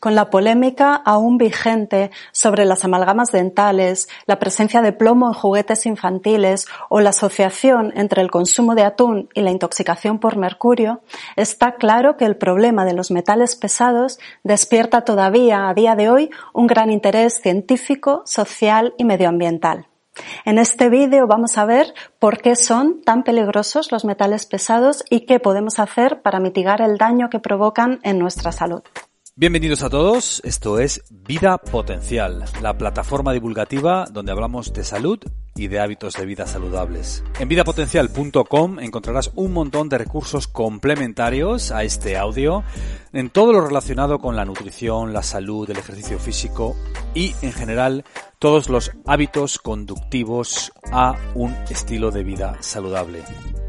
Con la polémica aún vigente sobre las amalgamas dentales, la presencia de plomo en juguetes infantiles o la asociación entre el consumo de atún y la intoxicación por mercurio, está claro que el problema de los metales pesados despierta todavía a día de hoy un gran interés científico, social y medioambiental. En este vídeo vamos a ver por qué son tan peligrosos los metales pesados y qué podemos hacer para mitigar el daño que provocan en nuestra salud. Bienvenidos a todos, esto es Vida Potencial, la plataforma divulgativa donde hablamos de salud y de hábitos de vida saludables. En vidapotencial.com encontrarás un montón de recursos complementarios a este audio en todo lo relacionado con la nutrición, la salud, el ejercicio físico y en general todos los hábitos conductivos a un estilo de vida saludable.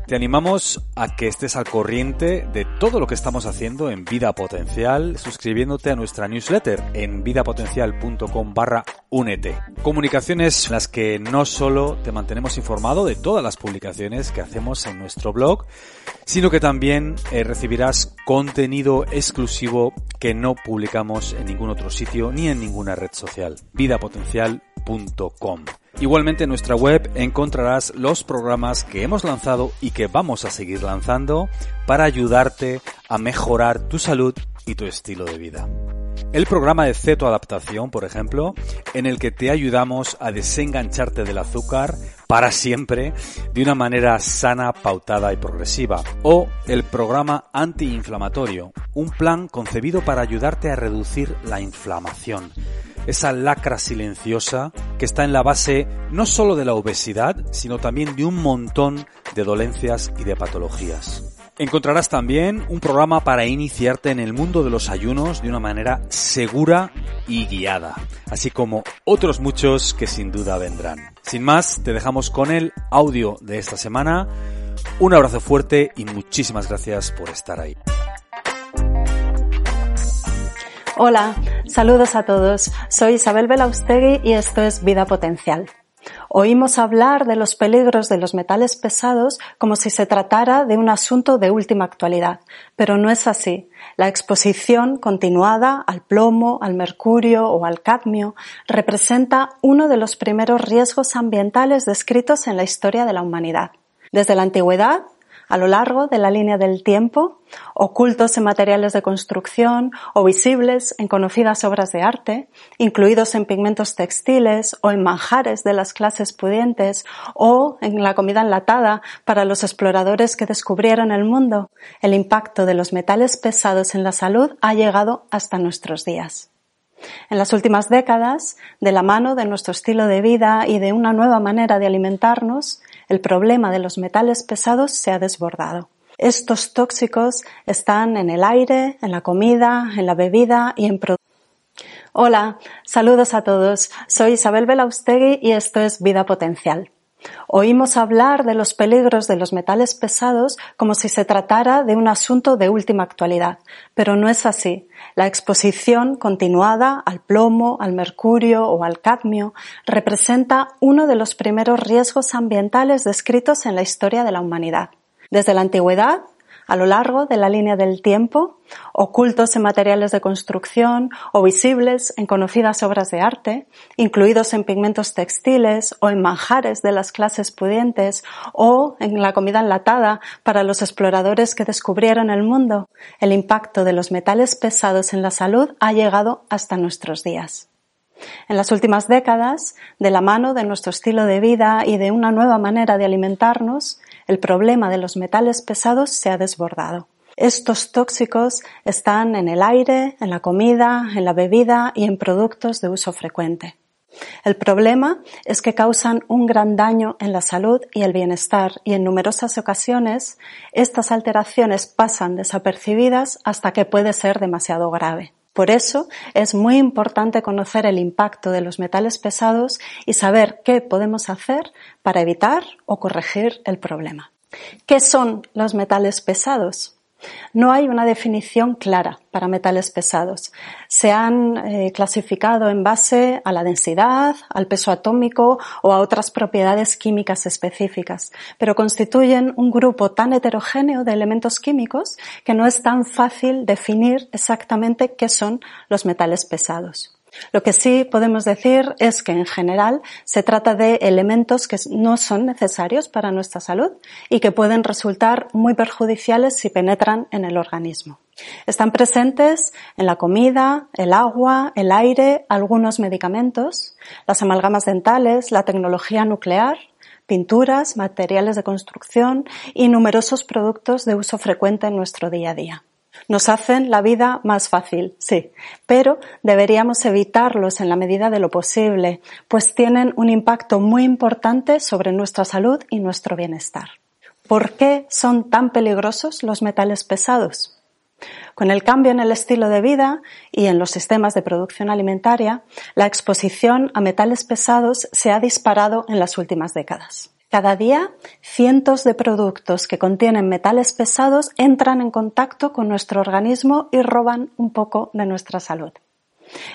Te animamos a que estés al corriente de todo lo que estamos haciendo en Vida Potencial, suscribiéndote a nuestra newsletter en vidapotencial.com barra únete. Comunicaciones en las que no solo te mantenemos informado de todas las publicaciones que hacemos en nuestro blog, sino que también eh, recibirás contenido exclusivo que no publicamos en ningún otro sitio ni en ninguna red social. vidapotencial.com. Igualmente en nuestra web encontrarás los programas que hemos lanzado y que vamos a seguir lanzando para ayudarte a mejorar tu salud y tu estilo de vida. El programa de cetoadaptación, por ejemplo, en el que te ayudamos a desengancharte del azúcar para siempre de una manera sana, pautada y progresiva. O el programa antiinflamatorio, un plan concebido para ayudarte a reducir la inflamación esa lacra silenciosa que está en la base no solo de la obesidad, sino también de un montón de dolencias y de patologías. Encontrarás también un programa para iniciarte en el mundo de los ayunos de una manera segura y guiada, así como otros muchos que sin duda vendrán. Sin más, te dejamos con el audio de esta semana. Un abrazo fuerte y muchísimas gracias por estar ahí. Hola, saludos a todos. Soy Isabel Belaustegui y esto es Vida Potencial. Oímos hablar de los peligros de los metales pesados como si se tratara de un asunto de última actualidad, pero no es así. La exposición continuada al plomo, al mercurio o al cadmio representa uno de los primeros riesgos ambientales descritos en la historia de la humanidad. Desde la antigüedad, a lo largo de la línea del tiempo, ocultos en materiales de construcción o visibles en conocidas obras de arte, incluidos en pigmentos textiles o en manjares de las clases pudientes o en la comida enlatada para los exploradores que descubrieron el mundo, el impacto de los metales pesados en la salud ha llegado hasta nuestros días. En las últimas décadas, de la mano de nuestro estilo de vida y de una nueva manera de alimentarnos, el problema de los metales pesados se ha desbordado. Estos tóxicos están en el aire, en la comida, en la bebida y en productos. Hola, saludos a todos. Soy Isabel Belaustegui y esto es Vida Potencial. Oímos hablar de los peligros de los metales pesados como si se tratara de un asunto de última actualidad, pero no es así. La exposición continuada al plomo, al mercurio o al cadmio representa uno de los primeros riesgos ambientales descritos en la historia de la humanidad. Desde la antigüedad, a lo largo de la línea del tiempo, ocultos en materiales de construcción o visibles en conocidas obras de arte, incluidos en pigmentos textiles o en manjares de las clases pudientes o en la comida enlatada para los exploradores que descubrieron el mundo, el impacto de los metales pesados en la salud ha llegado hasta nuestros días. En las últimas décadas, de la mano de nuestro estilo de vida y de una nueva manera de alimentarnos, el problema de los metales pesados se ha desbordado. Estos tóxicos están en el aire, en la comida, en la bebida y en productos de uso frecuente. El problema es que causan un gran daño en la salud y el bienestar y en numerosas ocasiones estas alteraciones pasan desapercibidas hasta que puede ser demasiado grave. Por eso es muy importante conocer el impacto de los metales pesados y saber qué podemos hacer para evitar o corregir el problema. ¿Qué son los metales pesados? No hay una definición clara para metales pesados. Se han eh, clasificado en base a la densidad, al peso atómico o a otras propiedades químicas específicas, pero constituyen un grupo tan heterogéneo de elementos químicos que no es tan fácil definir exactamente qué son los metales pesados. Lo que sí podemos decir es que en general se trata de elementos que no son necesarios para nuestra salud y que pueden resultar muy perjudiciales si penetran en el organismo. Están presentes en la comida, el agua, el aire, algunos medicamentos, las amalgamas dentales, la tecnología nuclear, pinturas, materiales de construcción y numerosos productos de uso frecuente en nuestro día a día. Nos hacen la vida más fácil, sí, pero deberíamos evitarlos en la medida de lo posible, pues tienen un impacto muy importante sobre nuestra salud y nuestro bienestar. ¿Por qué son tan peligrosos los metales pesados? Con el cambio en el estilo de vida y en los sistemas de producción alimentaria, la exposición a metales pesados se ha disparado en las últimas décadas. Cada día, cientos de productos que contienen metales pesados entran en contacto con nuestro organismo y roban un poco de nuestra salud.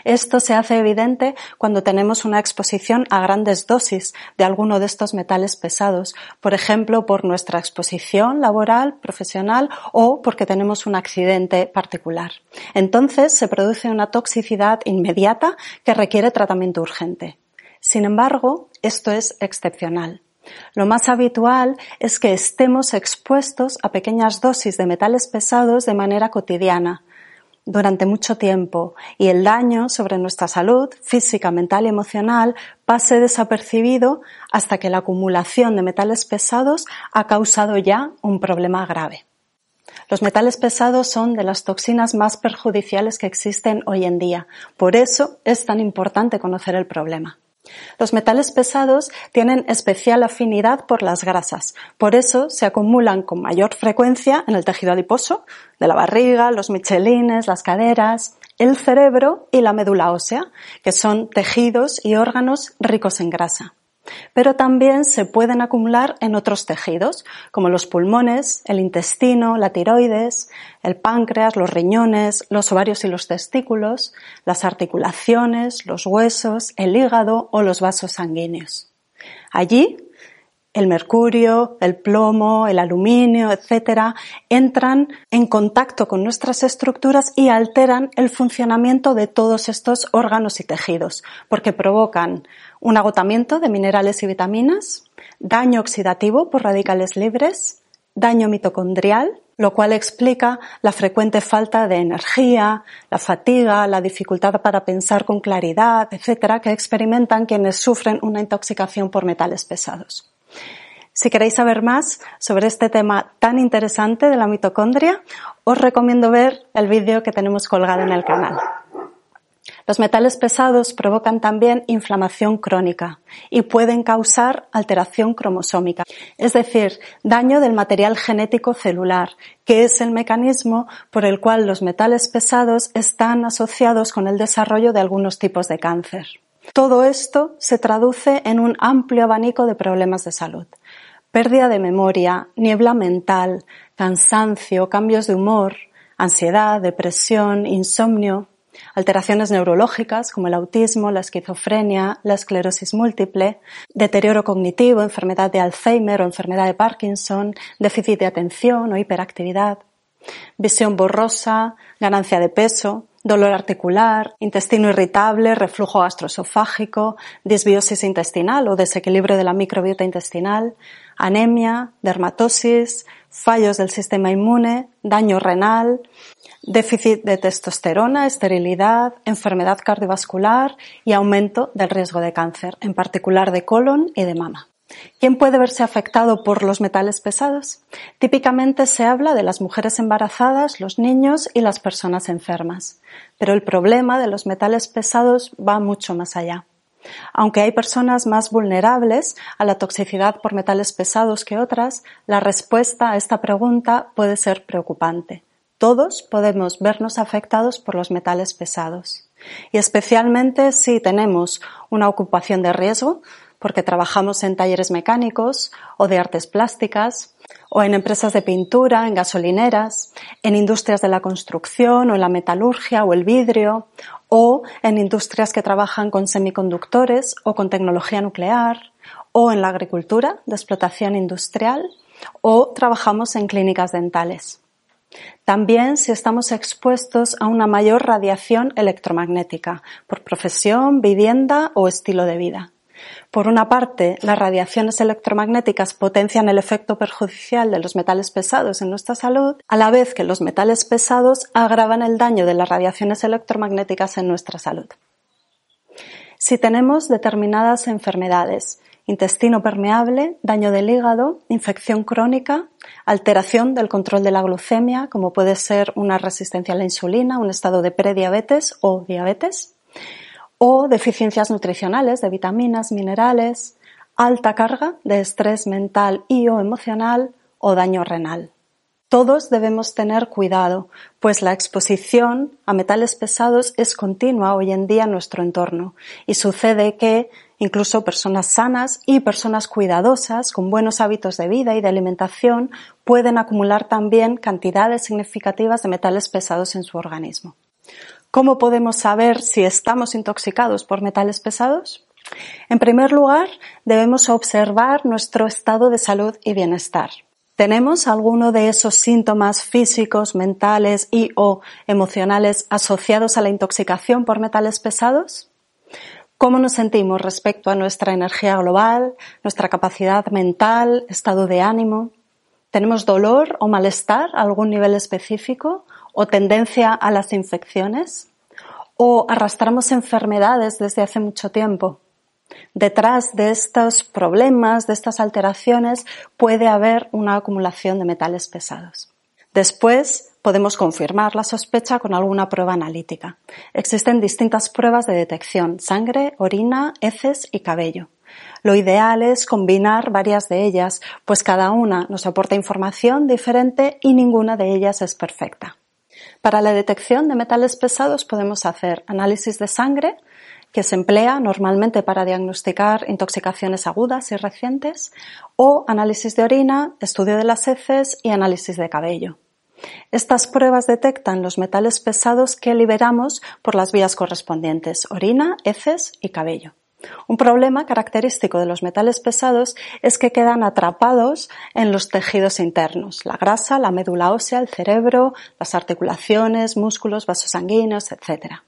Esto se hace evidente cuando tenemos una exposición a grandes dosis de alguno de estos metales pesados, por ejemplo, por nuestra exposición laboral, profesional o porque tenemos un accidente particular. Entonces se produce una toxicidad inmediata que requiere tratamiento urgente. Sin embargo, esto es excepcional. Lo más habitual es que estemos expuestos a pequeñas dosis de metales pesados de manera cotidiana durante mucho tiempo y el daño sobre nuestra salud física, mental y emocional pase desapercibido hasta que la acumulación de metales pesados ha causado ya un problema grave. Los metales pesados son de las toxinas más perjudiciales que existen hoy en día. Por eso es tan importante conocer el problema. Los metales pesados tienen especial afinidad por las grasas, por eso se acumulan con mayor frecuencia en el tejido adiposo de la barriga, los michelines, las caderas, el cerebro y la médula ósea, que son tejidos y órganos ricos en grasa pero también se pueden acumular en otros tejidos, como los pulmones, el intestino, la tiroides, el páncreas, los riñones, los ovarios y los testículos, las articulaciones, los huesos, el hígado o los vasos sanguíneos. Allí el mercurio, el plomo, el aluminio, etcétera, entran en contacto con nuestras estructuras y alteran el funcionamiento de todos estos órganos y tejidos, porque provocan un agotamiento de minerales y vitaminas, daño oxidativo por radicales libres, daño mitocondrial, lo cual explica la frecuente falta de energía, la fatiga, la dificultad para pensar con claridad, etcétera, que experimentan quienes sufren una intoxicación por metales pesados. Si queréis saber más sobre este tema tan interesante de la mitocondria, os recomiendo ver el vídeo que tenemos colgado en el canal. Los metales pesados provocan también inflamación crónica y pueden causar alteración cromosómica, es decir, daño del material genético celular, que es el mecanismo por el cual los metales pesados están asociados con el desarrollo de algunos tipos de cáncer. Todo esto se traduce en un amplio abanico de problemas de salud. Pérdida de memoria, niebla mental, cansancio, cambios de humor, ansiedad, depresión, insomnio, alteraciones neurológicas como el autismo, la esquizofrenia, la esclerosis múltiple, deterioro cognitivo, enfermedad de Alzheimer o enfermedad de Parkinson, déficit de atención o hiperactividad, visión borrosa, ganancia de peso, dolor articular, intestino irritable, reflujo gastroesofágico, disbiosis intestinal o desequilibrio de la microbiota intestinal, anemia, dermatosis, fallos del sistema inmune, daño renal, déficit de testosterona, esterilidad, enfermedad cardiovascular y aumento del riesgo de cáncer, en particular de colon y de mama. ¿Quién puede verse afectado por los metales pesados? Típicamente se habla de las mujeres embarazadas, los niños y las personas enfermas. Pero el problema de los metales pesados va mucho más allá. Aunque hay personas más vulnerables a la toxicidad por metales pesados que otras, la respuesta a esta pregunta puede ser preocupante. Todos podemos vernos afectados por los metales pesados. Y especialmente si tenemos una ocupación de riesgo, porque trabajamos en talleres mecánicos o de artes plásticas, o en empresas de pintura, en gasolineras, en industrias de la construcción o en la metalurgia o el vidrio, o en industrias que trabajan con semiconductores o con tecnología nuclear, o en la agricultura de explotación industrial, o trabajamos en clínicas dentales. También si estamos expuestos a una mayor radiación electromagnética por profesión, vivienda o estilo de vida. Por una parte, las radiaciones electromagnéticas potencian el efecto perjudicial de los metales pesados en nuestra salud, a la vez que los metales pesados agravan el daño de las radiaciones electromagnéticas en nuestra salud. Si tenemos determinadas enfermedades, intestino permeable, daño del hígado, infección crónica, alteración del control de la glucemia, como puede ser una resistencia a la insulina, un estado de prediabetes o diabetes, o deficiencias nutricionales de vitaminas, minerales, alta carga de estrés mental y o emocional o daño renal. Todos debemos tener cuidado, pues la exposición a metales pesados es continua hoy en día en nuestro entorno y sucede que incluso personas sanas y personas cuidadosas con buenos hábitos de vida y de alimentación pueden acumular también cantidades significativas de metales pesados en su organismo. ¿Cómo podemos saber si estamos intoxicados por metales pesados? En primer lugar, debemos observar nuestro estado de salud y bienestar. ¿Tenemos alguno de esos síntomas físicos, mentales y o emocionales asociados a la intoxicación por metales pesados? ¿Cómo nos sentimos respecto a nuestra energía global, nuestra capacidad mental, estado de ánimo? ¿Tenemos dolor o malestar a algún nivel específico o tendencia a las infecciones? ¿O arrastramos enfermedades desde hace mucho tiempo? Detrás de estos problemas, de estas alteraciones, puede haber una acumulación de metales pesados. Después podemos confirmar la sospecha con alguna prueba analítica. Existen distintas pruebas de detección, sangre, orina, heces y cabello. Lo ideal es combinar varias de ellas, pues cada una nos aporta información diferente y ninguna de ellas es perfecta. Para la detección de metales pesados podemos hacer análisis de sangre, que se emplea normalmente para diagnosticar intoxicaciones agudas y recientes, o análisis de orina, estudio de las heces y análisis de cabello. Estas pruebas detectan los metales pesados que liberamos por las vías correspondientes, orina, heces y cabello. Un problema característico de los metales pesados es que quedan atrapados en los tejidos internos, la grasa, la médula ósea, el cerebro, las articulaciones, músculos, vasos sanguíneos, etc.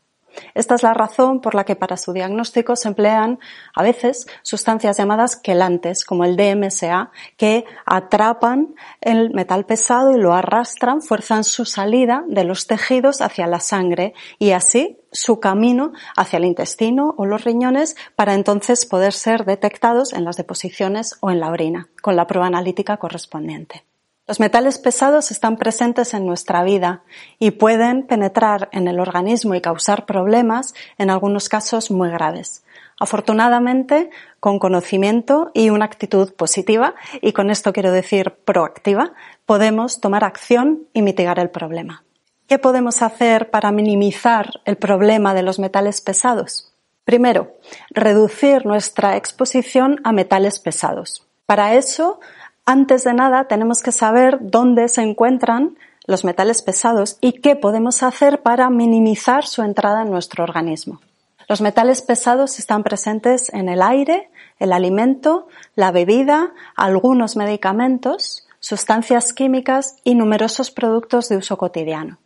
Esta es la razón por la que para su diagnóstico se emplean a veces sustancias llamadas quelantes, como el DMSA, que atrapan el metal pesado y lo arrastran, fuerzan su salida de los tejidos hacia la sangre y así su camino hacia el intestino o los riñones para entonces poder ser detectados en las deposiciones o en la orina, con la prueba analítica correspondiente. Los metales pesados están presentes en nuestra vida y pueden penetrar en el organismo y causar problemas, en algunos casos muy graves. Afortunadamente, con conocimiento y una actitud positiva, y con esto quiero decir proactiva, podemos tomar acción y mitigar el problema. ¿Qué podemos hacer para minimizar el problema de los metales pesados? Primero, reducir nuestra exposición a metales pesados. Para eso antes de nada, tenemos que saber dónde se encuentran los metales pesados y qué podemos hacer para minimizar su entrada en nuestro organismo. Los metales pesados están presentes en el aire, el alimento, la bebida, algunos medicamentos, sustancias químicas y numerosos productos de uso cotidiano.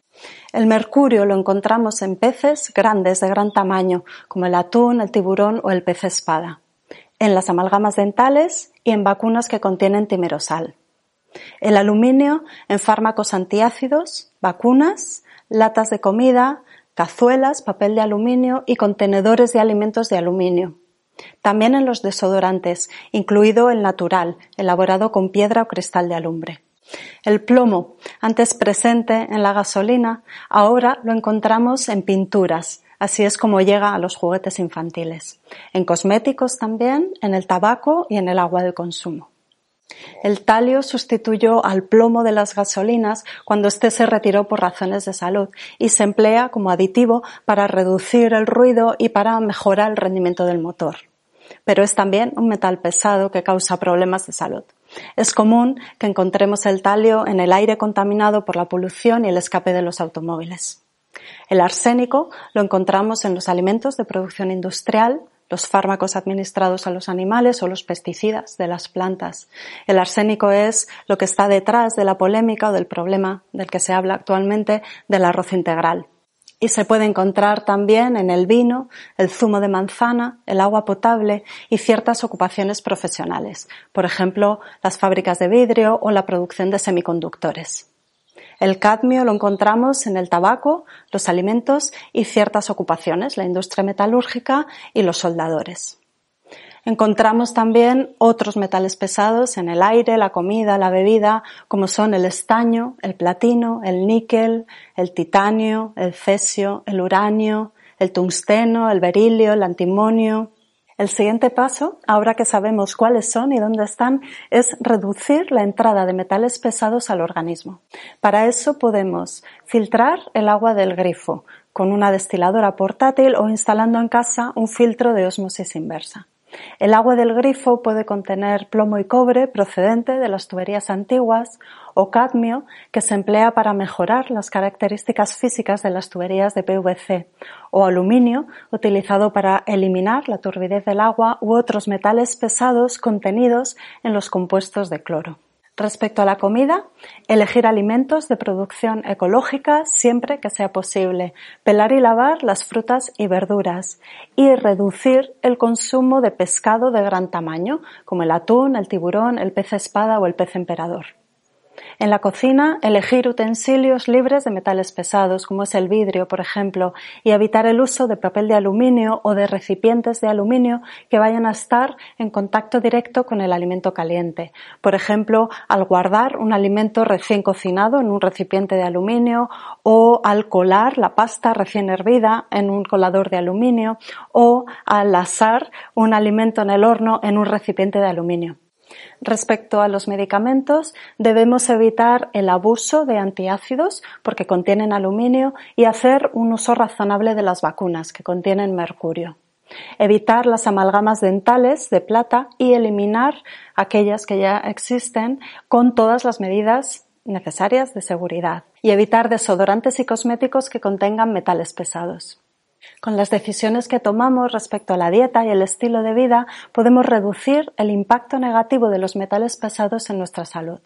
El mercurio lo encontramos en peces grandes de gran tamaño, como el atún, el tiburón o el pez espada en las amalgamas dentales y en vacunas que contienen timerosal. El aluminio en fármacos antiácidos, vacunas, latas de comida, cazuelas, papel de aluminio y contenedores de alimentos de aluminio. También en los desodorantes, incluido el natural, elaborado con piedra o cristal de alumbre. El plomo, antes presente en la gasolina, ahora lo encontramos en pinturas, Así es como llega a los juguetes infantiles. En cosméticos también, en el tabaco y en el agua de consumo. El talio sustituyó al plomo de las gasolinas cuando éste se retiró por razones de salud y se emplea como aditivo para reducir el ruido y para mejorar el rendimiento del motor. Pero es también un metal pesado que causa problemas de salud. Es común que encontremos el talio en el aire contaminado por la polución y el escape de los automóviles. El arsénico lo encontramos en los alimentos de producción industrial, los fármacos administrados a los animales o los pesticidas de las plantas. El arsénico es lo que está detrás de la polémica o del problema del que se habla actualmente del arroz integral. Y se puede encontrar también en el vino, el zumo de manzana, el agua potable y ciertas ocupaciones profesionales, por ejemplo, las fábricas de vidrio o la producción de semiconductores. El cadmio lo encontramos en el tabaco, los alimentos y ciertas ocupaciones, la industria metalúrgica y los soldadores. Encontramos también otros metales pesados en el aire, la comida, la bebida, como son el estaño, el platino, el níquel, el titanio, el cesio, el uranio, el tungsteno, el berilio, el antimonio, el siguiente paso, ahora que sabemos cuáles son y dónde están, es reducir la entrada de metales pesados al organismo. Para eso podemos filtrar el agua del grifo con una destiladora portátil o instalando en casa un filtro de osmosis inversa. El agua del grifo puede contener plomo y cobre procedente de las tuberías antiguas o cadmio que se emplea para mejorar las características físicas de las tuberías de PVC o aluminio utilizado para eliminar la turbidez del agua u otros metales pesados contenidos en los compuestos de cloro. Respecto a la comida, elegir alimentos de producción ecológica siempre que sea posible, pelar y lavar las frutas y verduras y reducir el consumo de pescado de gran tamaño, como el atún, el tiburón, el pez espada o el pez emperador. En la cocina, elegir utensilios libres de metales pesados, como es el vidrio, por ejemplo, y evitar el uso de papel de aluminio o de recipientes de aluminio que vayan a estar en contacto directo con el alimento caliente. Por ejemplo, al guardar un alimento recién cocinado en un recipiente de aluminio o al colar la pasta recién hervida en un colador de aluminio o al asar un alimento en el horno en un recipiente de aluminio. Respecto a los medicamentos, debemos evitar el abuso de antiácidos porque contienen aluminio y hacer un uso razonable de las vacunas que contienen mercurio. Evitar las amalgamas dentales de plata y eliminar aquellas que ya existen con todas las medidas necesarias de seguridad. Y evitar desodorantes y cosméticos que contengan metales pesados. Con las decisiones que tomamos respecto a la dieta y el estilo de vida podemos reducir el impacto negativo de los metales pesados en nuestra salud.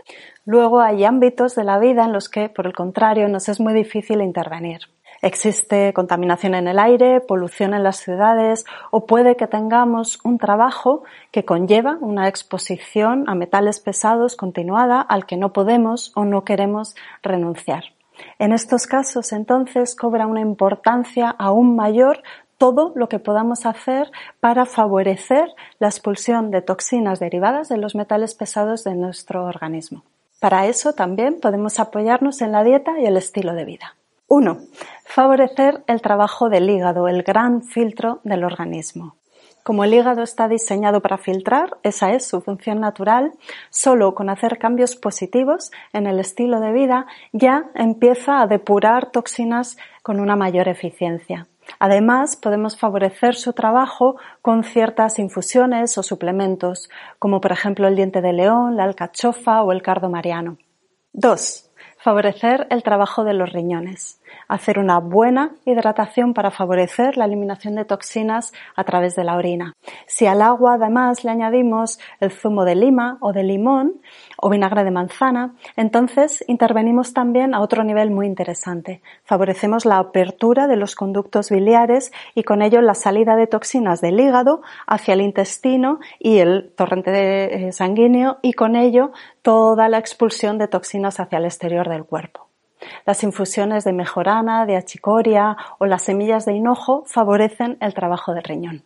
Luego hay ámbitos de la vida en los que, por el contrario, nos es muy difícil intervenir. Existe contaminación en el aire, polución en las ciudades o puede que tengamos un trabajo que conlleva una exposición a metales pesados continuada al que no podemos o no queremos renunciar. En estos casos, entonces, cobra una importancia aún mayor todo lo que podamos hacer para favorecer la expulsión de toxinas derivadas de los metales pesados de nuestro organismo. Para eso también podemos apoyarnos en la dieta y el estilo de vida. 1. Favorecer el trabajo del hígado, el gran filtro del organismo. Como el hígado está diseñado para filtrar, esa es su función natural, solo con hacer cambios positivos en el estilo de vida ya empieza a depurar toxinas con una mayor eficiencia. Además, podemos favorecer su trabajo con ciertas infusiones o suplementos, como por ejemplo el diente de león, la alcachofa o el cardo mariano. 2. Favorecer el trabajo de los riñones hacer una buena hidratación para favorecer la eliminación de toxinas a través de la orina. Si al agua además le añadimos el zumo de lima o de limón o vinagre de manzana, entonces intervenimos también a otro nivel muy interesante. Favorecemos la apertura de los conductos biliares y con ello la salida de toxinas del hígado hacia el intestino y el torrente eh, sanguíneo y con ello toda la expulsión de toxinas hacia el exterior del cuerpo. Las infusiones de mejorana, de achicoria o las semillas de hinojo favorecen el trabajo del riñón.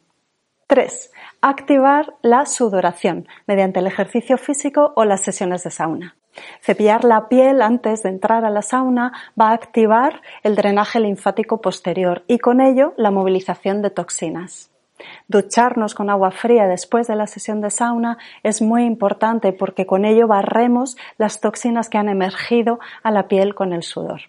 3. Activar la sudoración mediante el ejercicio físico o las sesiones de sauna. Cepillar la piel antes de entrar a la sauna va a activar el drenaje linfático posterior y con ello la movilización de toxinas. Ducharnos con agua fría después de la sesión de sauna es muy importante porque con ello barremos las toxinas que han emergido a la piel con el sudor.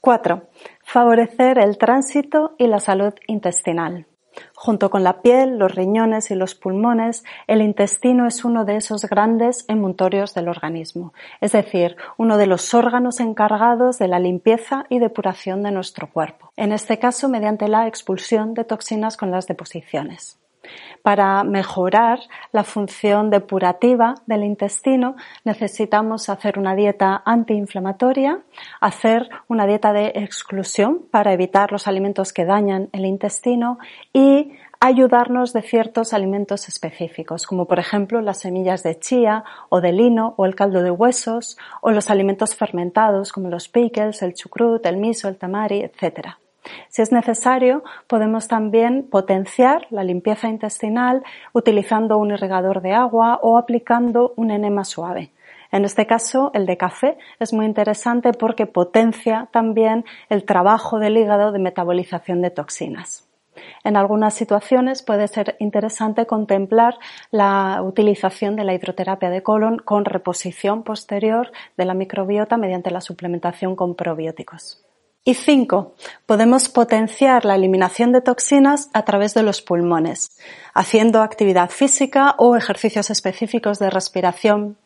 4. Favorecer el tránsito y la salud intestinal. Junto con la piel, los riñones y los pulmones, el intestino es uno de esos grandes emuntorios del organismo, es decir, uno de los órganos encargados de la limpieza y depuración de nuestro cuerpo, en este caso mediante la expulsión de toxinas con las deposiciones. Para mejorar la función depurativa del intestino necesitamos hacer una dieta antiinflamatoria, hacer una dieta de exclusión para evitar los alimentos que dañan el intestino y ayudarnos de ciertos alimentos específicos, como por ejemplo las semillas de chía o de lino o el caldo de huesos o los alimentos fermentados como los pickles, el chucrut, el miso, el tamari, etc. Si es necesario, podemos también potenciar la limpieza intestinal utilizando un irrigador de agua o aplicando un enema suave. En este caso, el de café es muy interesante porque potencia también el trabajo del hígado de metabolización de toxinas. En algunas situaciones puede ser interesante contemplar la utilización de la hidroterapia de colon con reposición posterior de la microbiota mediante la suplementación con probióticos. Y cinco, podemos potenciar la eliminación de toxinas a través de los pulmones, haciendo actividad física o ejercicios específicos de respiración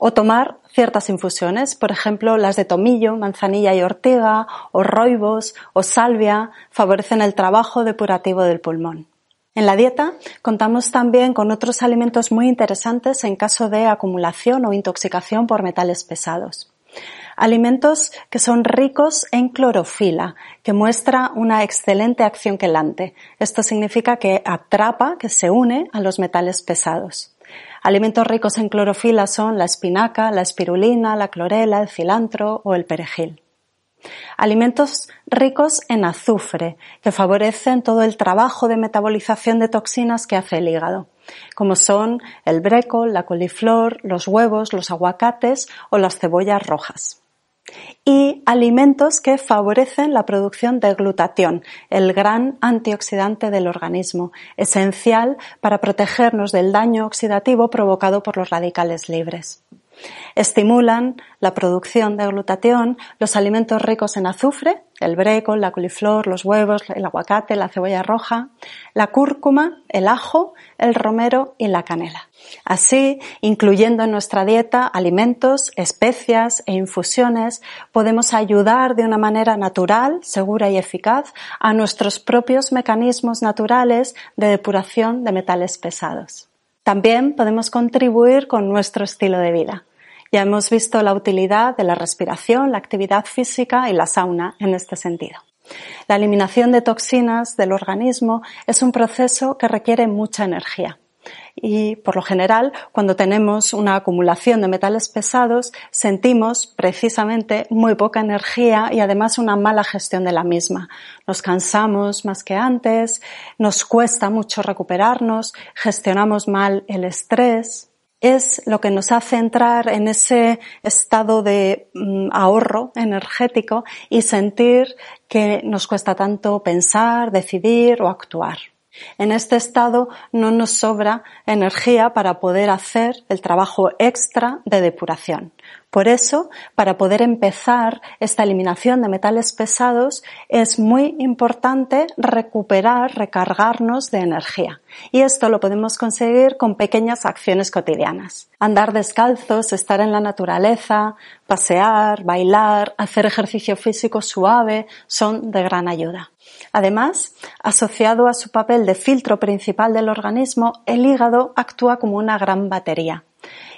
o tomar ciertas infusiones, por ejemplo, las de tomillo, manzanilla y ortiga, o roibos o salvia, favorecen el trabajo depurativo del pulmón. En la dieta contamos también con otros alimentos muy interesantes en caso de acumulación o intoxicación por metales pesados. Alimentos que son ricos en clorofila, que muestra una excelente acción quelante. Esto significa que atrapa, que se une a los metales pesados. Alimentos ricos en clorofila son la espinaca, la espirulina, la clorela, el cilantro o el perejil. Alimentos ricos en azufre, que favorecen todo el trabajo de metabolización de toxinas que hace el hígado como son el brécol, la coliflor, los huevos, los aguacates o las cebollas rojas y alimentos que favorecen la producción de glutatión, el gran antioxidante del organismo, esencial para protegernos del daño oxidativo provocado por los radicales libres. Estimulan la producción de glutatión los alimentos ricos en azufre, el brécol, la coliflor, los huevos, el aguacate, la cebolla roja, la cúrcuma, el ajo, el romero y la canela. Así, incluyendo en nuestra dieta alimentos, especias e infusiones, podemos ayudar de una manera natural, segura y eficaz a nuestros propios mecanismos naturales de depuración de metales pesados. También podemos contribuir con nuestro estilo de vida. Ya hemos visto la utilidad de la respiración, la actividad física y la sauna en este sentido. La eliminación de toxinas del organismo es un proceso que requiere mucha energía. Y por lo general, cuando tenemos una acumulación de metales pesados, sentimos precisamente muy poca energía y además una mala gestión de la misma. Nos cansamos más que antes, nos cuesta mucho recuperarnos, gestionamos mal el estrés, es lo que nos hace entrar en ese estado de mm, ahorro energético y sentir que nos cuesta tanto pensar, decidir o actuar. En este estado no nos sobra energía para poder hacer el trabajo extra de depuración. Por eso, para poder empezar esta eliminación de metales pesados, es muy importante recuperar, recargarnos de energía. Y esto lo podemos conseguir con pequeñas acciones cotidianas. Andar descalzos, estar en la naturaleza, pasear, bailar, hacer ejercicio físico suave son de gran ayuda. Además, asociado a su papel de filtro principal del organismo, el hígado actúa como una gran batería.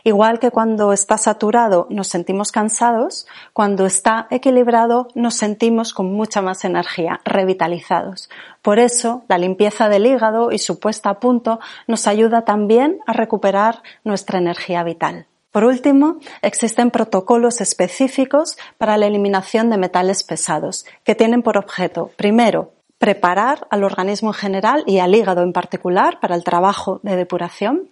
Igual que cuando está saturado nos sentimos cansados, cuando está equilibrado nos sentimos con mucha más energía, revitalizados. Por eso, la limpieza del hígado y su puesta a punto nos ayuda también a recuperar nuestra energía vital. Por último, existen protocolos específicos para la eliminación de metales pesados, que tienen por objeto, primero, preparar al organismo en general y al hígado en particular para el trabajo de depuración.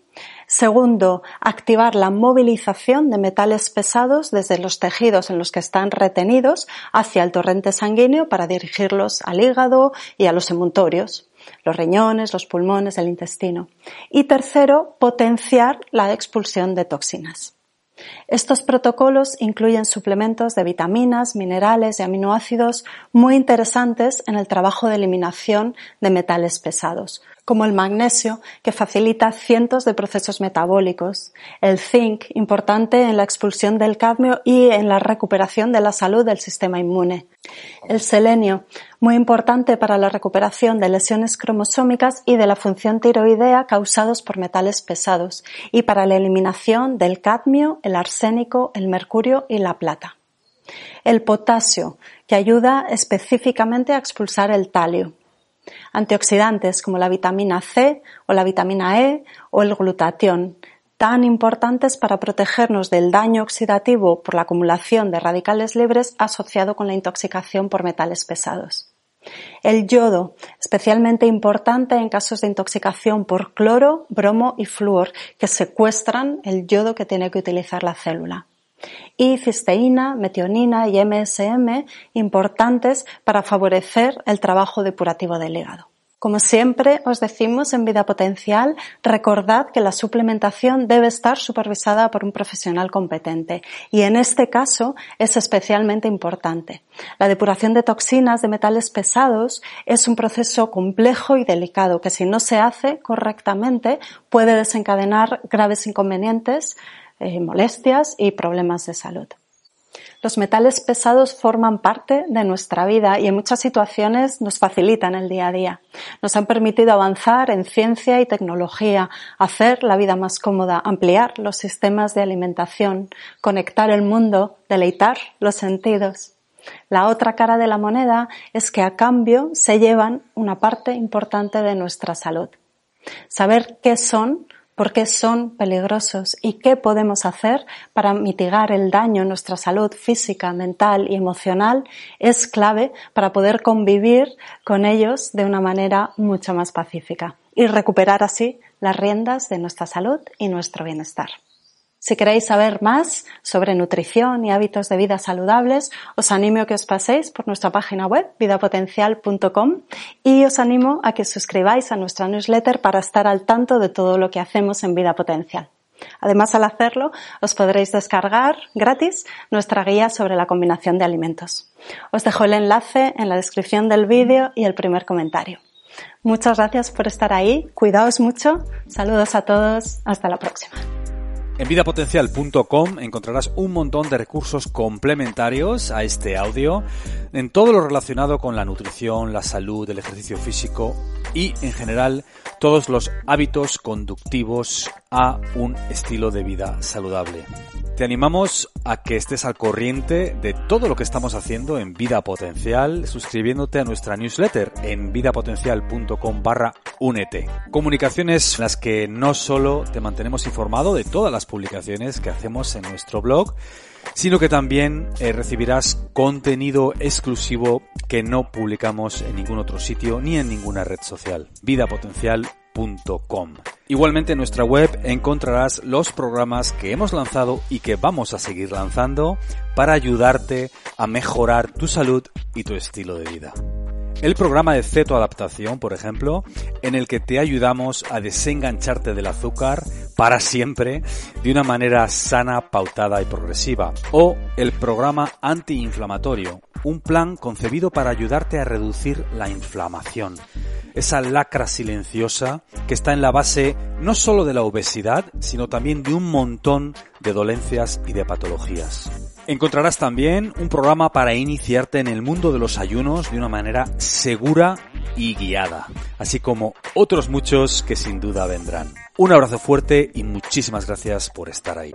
Segundo, activar la movilización de metales pesados desde los tejidos en los que están retenidos hacia el torrente sanguíneo para dirigirlos al hígado y a los emuntorios, los riñones, los pulmones, el intestino. Y tercero, potenciar la expulsión de toxinas. Estos protocolos incluyen suplementos de vitaminas, minerales y aminoácidos muy interesantes en el trabajo de eliminación de metales pesados, como el magnesio, que facilita cientos de procesos metabólicos, el zinc, importante en la expulsión del cadmio y en la recuperación de la salud del sistema inmune, el selenio, muy importante para la recuperación de lesiones cromosómicas y de la función tiroidea causados por metales pesados, y para la eliminación del cadmio, el arsénico, el mercurio y la plata. El potasio, que ayuda específicamente a expulsar el talio antioxidantes como la vitamina C o la vitamina E o el glutatión, tan importantes para protegernos del daño oxidativo por la acumulación de radicales libres asociado con la intoxicación por metales pesados. El yodo, especialmente importante en casos de intoxicación por cloro, bromo y flúor, que secuestran el yodo que tiene que utilizar la célula y cisteína, metionina y MSM importantes para favorecer el trabajo depurativo del hígado. Como siempre os decimos en Vida Potencial, recordad que la suplementación debe estar supervisada por un profesional competente y en este caso es especialmente importante. La depuración de toxinas de metales pesados es un proceso complejo y delicado que si no se hace correctamente puede desencadenar graves inconvenientes eh, molestias y problemas de salud. Los metales pesados forman parte de nuestra vida y en muchas situaciones nos facilitan el día a día. Nos han permitido avanzar en ciencia y tecnología, hacer la vida más cómoda, ampliar los sistemas de alimentación, conectar el mundo, deleitar los sentidos. La otra cara de la moneda es que a cambio se llevan una parte importante de nuestra salud. Saber qué son por qué son peligrosos y qué podemos hacer para mitigar el daño en nuestra salud física, mental y emocional es clave para poder convivir con ellos de una manera mucho más pacífica y recuperar así las riendas de nuestra salud y nuestro bienestar. Si queréis saber más sobre nutrición y hábitos de vida saludables, os animo a que os paséis por nuestra página web vidapotencial.com y os animo a que suscribáis a nuestra newsletter para estar al tanto de todo lo que hacemos en Vida Potencial. Además, al hacerlo, os podréis descargar gratis nuestra guía sobre la combinación de alimentos. Os dejo el enlace en la descripción del vídeo y el primer comentario. Muchas gracias por estar ahí, cuidaos mucho, saludos a todos, hasta la próxima. En vidapotencial.com encontrarás un montón de recursos complementarios a este audio en todo lo relacionado con la nutrición, la salud, el ejercicio físico y en general todos los hábitos conductivos a un estilo de vida saludable. Te animamos a que estés al corriente de todo lo que estamos haciendo en Vida Potencial suscribiéndote a nuestra newsletter en vidapotencial.com barra únete. Comunicaciones en las que no solo te mantenemos informado de todas las publicaciones que hacemos en nuestro blog, sino que también eh, recibirás contenido exclusivo que no publicamos en ningún otro sitio ni en ninguna red social. Igualmente en nuestra web encontrarás los programas que hemos lanzado y que vamos a seguir lanzando para ayudarte a mejorar tu salud y tu estilo de vida. El programa de cetoadaptación, por ejemplo, en el que te ayudamos a desengancharte del azúcar para siempre de una manera sana, pautada y progresiva. O el programa antiinflamatorio, un plan concebido para ayudarte a reducir la inflamación. Esa lacra silenciosa que está en la base no solo de la obesidad, sino también de un montón de dolencias y de patologías. Encontrarás también un programa para iniciarte en el mundo de los ayunos de una manera segura y guiada, así como otros muchos que sin duda vendrán. Un abrazo fuerte y muchísimas gracias por estar ahí.